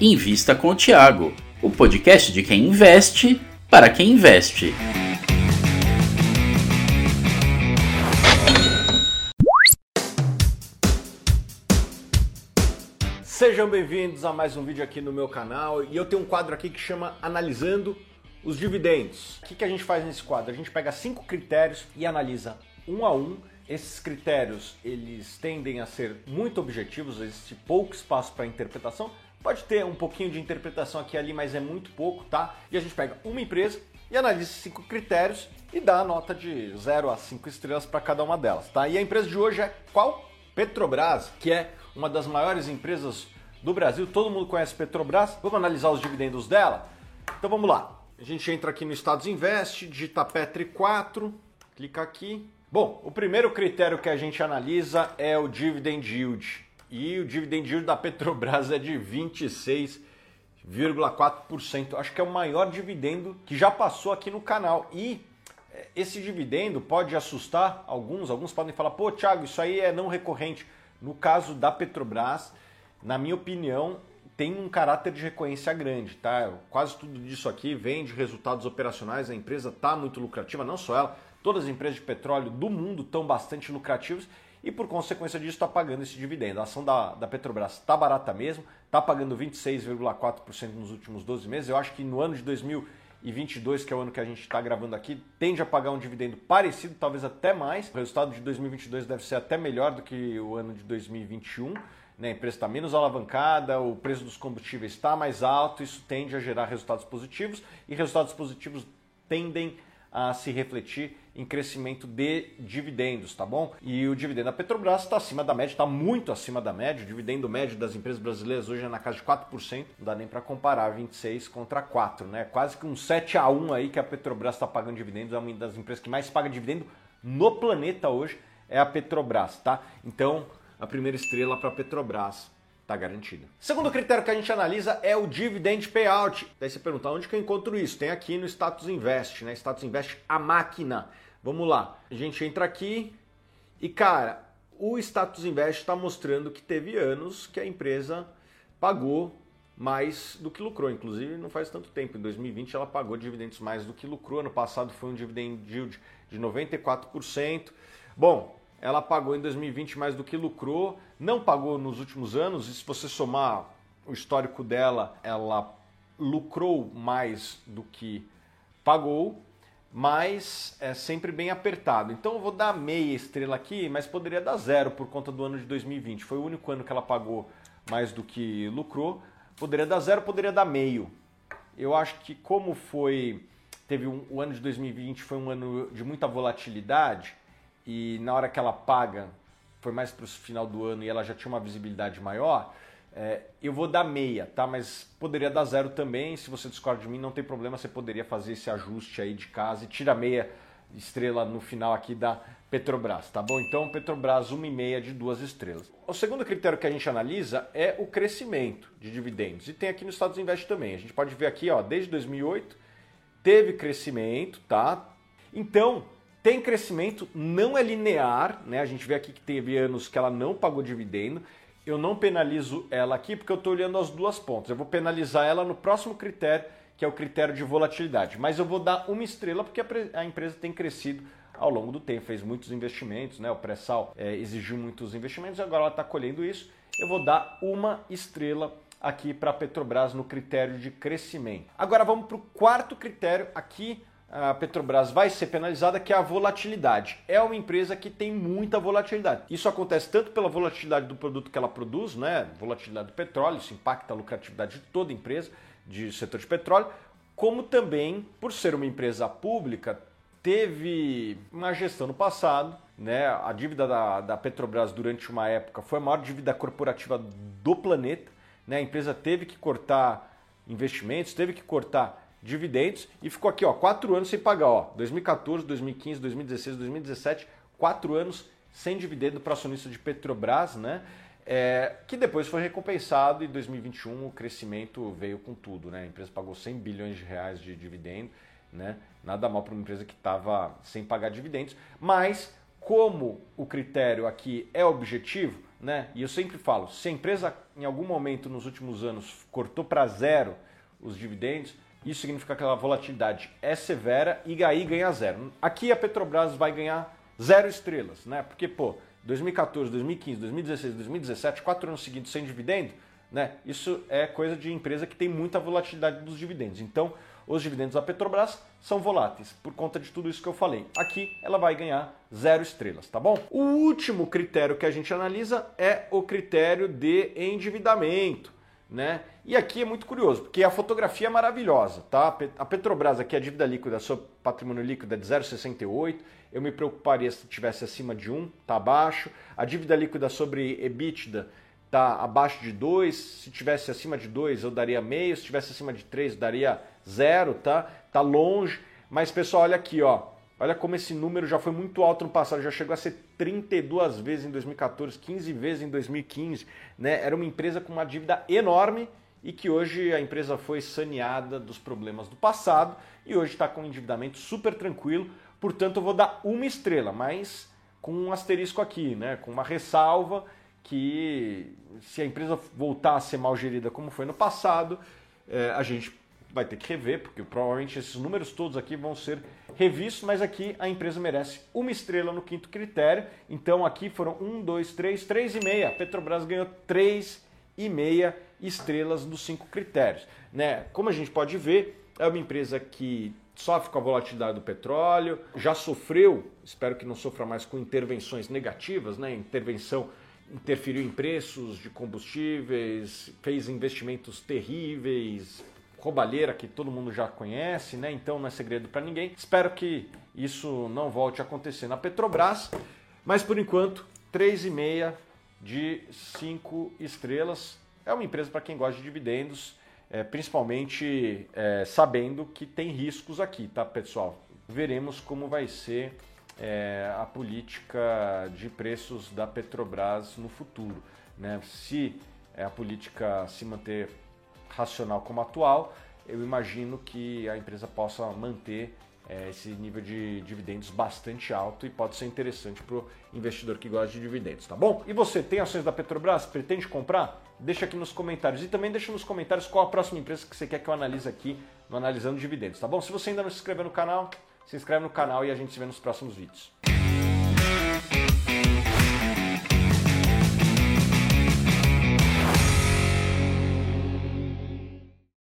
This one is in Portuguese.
Invista com o Tiago, o podcast de quem investe para quem investe. Sejam bem-vindos a mais um vídeo aqui no meu canal e eu tenho um quadro aqui que chama Analisando os Dividendos. O que, que a gente faz nesse quadro? A gente pega cinco critérios e analisa um a um. Esses critérios eles tendem a ser muito objetivos, existe pouco espaço para interpretação. Pode ter um pouquinho de interpretação aqui e ali, mas é muito pouco, tá? E a gente pega uma empresa e analisa cinco critérios e dá a nota de 0 a 5 estrelas para cada uma delas, tá? E a empresa de hoje é qual? Petrobras, que é uma das maiores empresas do Brasil. Todo mundo conhece Petrobras. Vamos analisar os dividendos dela? Então vamos lá. A gente entra aqui no Estados Invest, digita Petri 4, clica aqui. Bom, o primeiro critério que a gente analisa é o dividend yield. E o dividend yield da Petrobras é de 26,4%. Acho que é o maior dividendo que já passou aqui no canal. E eh, esse dividendo pode assustar alguns, alguns podem falar: "Pô, Thiago, isso aí é não recorrente". No caso da Petrobras, na minha opinião, tem um caráter de recorrência grande, tá? Quase tudo disso aqui vem de resultados operacionais, a empresa está muito lucrativa, não só ela, todas as empresas de petróleo do mundo estão bastante lucrativas e por consequência disso está pagando esse dividendo. A ação da, da Petrobras está barata mesmo, está pagando 26,4% nos últimos 12 meses. Eu acho que no ano de 2022, que é o ano que a gente está gravando aqui, tende a pagar um dividendo parecido, talvez até mais. O resultado de 2022 deve ser até melhor do que o ano de 2021 né, a empresa está menos alavancada, o preço dos combustíveis está mais alto, isso tende a gerar resultados positivos e resultados positivos tendem a se refletir em crescimento de dividendos, tá bom? E o dividendo da Petrobras está acima da média, está muito acima da média. O dividendo médio das empresas brasileiras hoje é na casa de 4%, não dá nem para comparar 26 contra 4, né? Quase que um 7 a 1 aí que a Petrobras está pagando dividendos, é uma das empresas que mais paga dividendo no planeta hoje é a Petrobras, tá? Então, a primeira estrela para a Petrobras está garantida. Segundo critério que a gente analisa é o dividend payout. Daí você pergunta onde que eu encontro isso? Tem aqui no Status Invest, né? Status Invest, a máquina. Vamos lá. A gente entra aqui e, cara, o Status Invest está mostrando que teve anos que a empresa pagou mais do que lucrou. Inclusive, não faz tanto tempo. Em 2020, ela pagou dividendos mais do que lucrou. Ano passado foi um dividend yield de 94%. Bom, ela pagou em 2020 mais do que lucrou, não pagou nos últimos anos, e se você somar o histórico dela, ela lucrou mais do que pagou, mas é sempre bem apertado. Então eu vou dar meia estrela aqui, mas poderia dar zero por conta do ano de 2020. Foi o único ano que ela pagou mais do que lucrou. Poderia dar zero, poderia dar meio. Eu acho que como foi, teve um, o ano de 2020 foi um ano de muita volatilidade, e na hora que ela paga, foi mais para o final do ano e ela já tinha uma visibilidade maior, é, eu vou dar meia, tá? Mas poderia dar zero também. Se você discorda de mim, não tem problema, você poderia fazer esse ajuste aí de casa e tira meia estrela no final aqui da Petrobras, tá bom? Então, Petrobras, uma e meia de duas estrelas. O segundo critério que a gente analisa é o crescimento de dividendos. E tem aqui no Estados Invest também. A gente pode ver aqui, ó, desde 2008 teve crescimento, tá? Então, tem crescimento, não é linear, né? A gente vê aqui que teve anos que ela não pagou dividendo. Eu não penalizo ela aqui porque eu estou olhando as duas pontas. Eu vou penalizar ela no próximo critério, que é o critério de volatilidade. Mas eu vou dar uma estrela porque a empresa tem crescido ao longo do tempo, fez muitos investimentos, né? O pré-sal é, exigiu muitos investimentos agora ela está colhendo isso. Eu vou dar uma estrela aqui para a Petrobras no critério de crescimento. Agora vamos para o quarto critério aqui a Petrobras vai ser penalizada, que é a volatilidade. É uma empresa que tem muita volatilidade. Isso acontece tanto pela volatilidade do produto que ela produz, né? Volatilidade do petróleo, isso impacta a lucratividade de toda empresa, de setor de petróleo, como também, por ser uma empresa pública, teve uma gestão no passado, né? A dívida da, da Petrobras durante uma época foi a maior dívida corporativa do planeta, né? A empresa teve que cortar investimentos, teve que cortar dividendos e ficou aqui, ó, quatro anos sem pagar, ó, 2014, 2015, 2016, 2017, quatro anos sem dividendo para acionista de Petrobras, né? É, que depois foi recompensado e em 2021 o crescimento veio com tudo, né? A empresa pagou 100 bilhões de reais de dividendo, né? Nada mal para uma empresa que estava sem pagar dividendos, mas como o critério aqui é objetivo, né? E eu sempre falo, se a empresa em algum momento nos últimos anos cortou para zero os dividendos, isso significa que aquela volatilidade é severa e aí ganha zero. Aqui a Petrobras vai ganhar zero estrelas, né? Porque, pô, 2014, 2015, 2016, 2017, quatro anos seguidos sem dividendo, né? Isso é coisa de empresa que tem muita volatilidade dos dividendos. Então, os dividendos da Petrobras são voláteis por conta de tudo isso que eu falei. Aqui ela vai ganhar zero estrelas, tá bom? O último critério que a gente analisa é o critério de endividamento. Né? E aqui é muito curioso, porque a fotografia é maravilhosa, tá? A Petrobras aqui, a dívida líquida, seu patrimônio líquido é de 0,68. Eu me preocuparia se tivesse acima de 1, tá abaixo. A dívida líquida sobre EBITDA tá abaixo de 2. Se tivesse acima de 2, eu daria meio. Se tivesse acima de 3, eu daria 0, tá? Tá longe. Mas pessoal, olha aqui, ó. Olha como esse número já foi muito alto no passado, já chegou a ser 32 vezes em 2014, 15 vezes em 2015. Né? Era uma empresa com uma dívida enorme e que hoje a empresa foi saneada dos problemas do passado e hoje está com um endividamento super tranquilo. Portanto, eu vou dar uma estrela, mas com um asterisco aqui, né? com uma ressalva que se a empresa voltar a ser mal gerida como foi no passado, eh, a gente vai ter que rever, porque provavelmente esses números todos aqui vão ser revistos, mas aqui a empresa merece uma estrela no quinto critério. Então aqui foram um, dois, três, três e meia. Petrobras ganhou três e meia estrelas nos cinco critérios. Né? Como a gente pode ver, é uma empresa que sofre com a volatilidade do petróleo, já sofreu, espero que não sofra mais com intervenções negativas, né? Intervenção interferiu em preços de combustíveis, fez investimentos terríveis, roubalheira que todo mundo já conhece, né? Então não é segredo para ninguém. Espero que isso não volte a acontecer na Petrobras, mas por enquanto 3,5 de 5 estrelas. É uma empresa para quem gosta de dividendos, é, principalmente é, sabendo que tem riscos aqui, tá, pessoal? Veremos como vai ser é, a política de preços da Petrobras no futuro. Né? Se a política se manter racional como atual, eu imagino que a empresa possa manter é, esse nível de dividendos bastante alto e pode ser interessante para o investidor que gosta de dividendos, tá bom? E você tem ações da Petrobras? Pretende comprar? Deixa aqui nos comentários e também deixa nos comentários qual a próxima empresa que você quer que eu analise aqui no Analisando Dividendos, tá bom? Se você ainda não se inscreveu no canal, se inscreve no canal e a gente se vê nos próximos vídeos.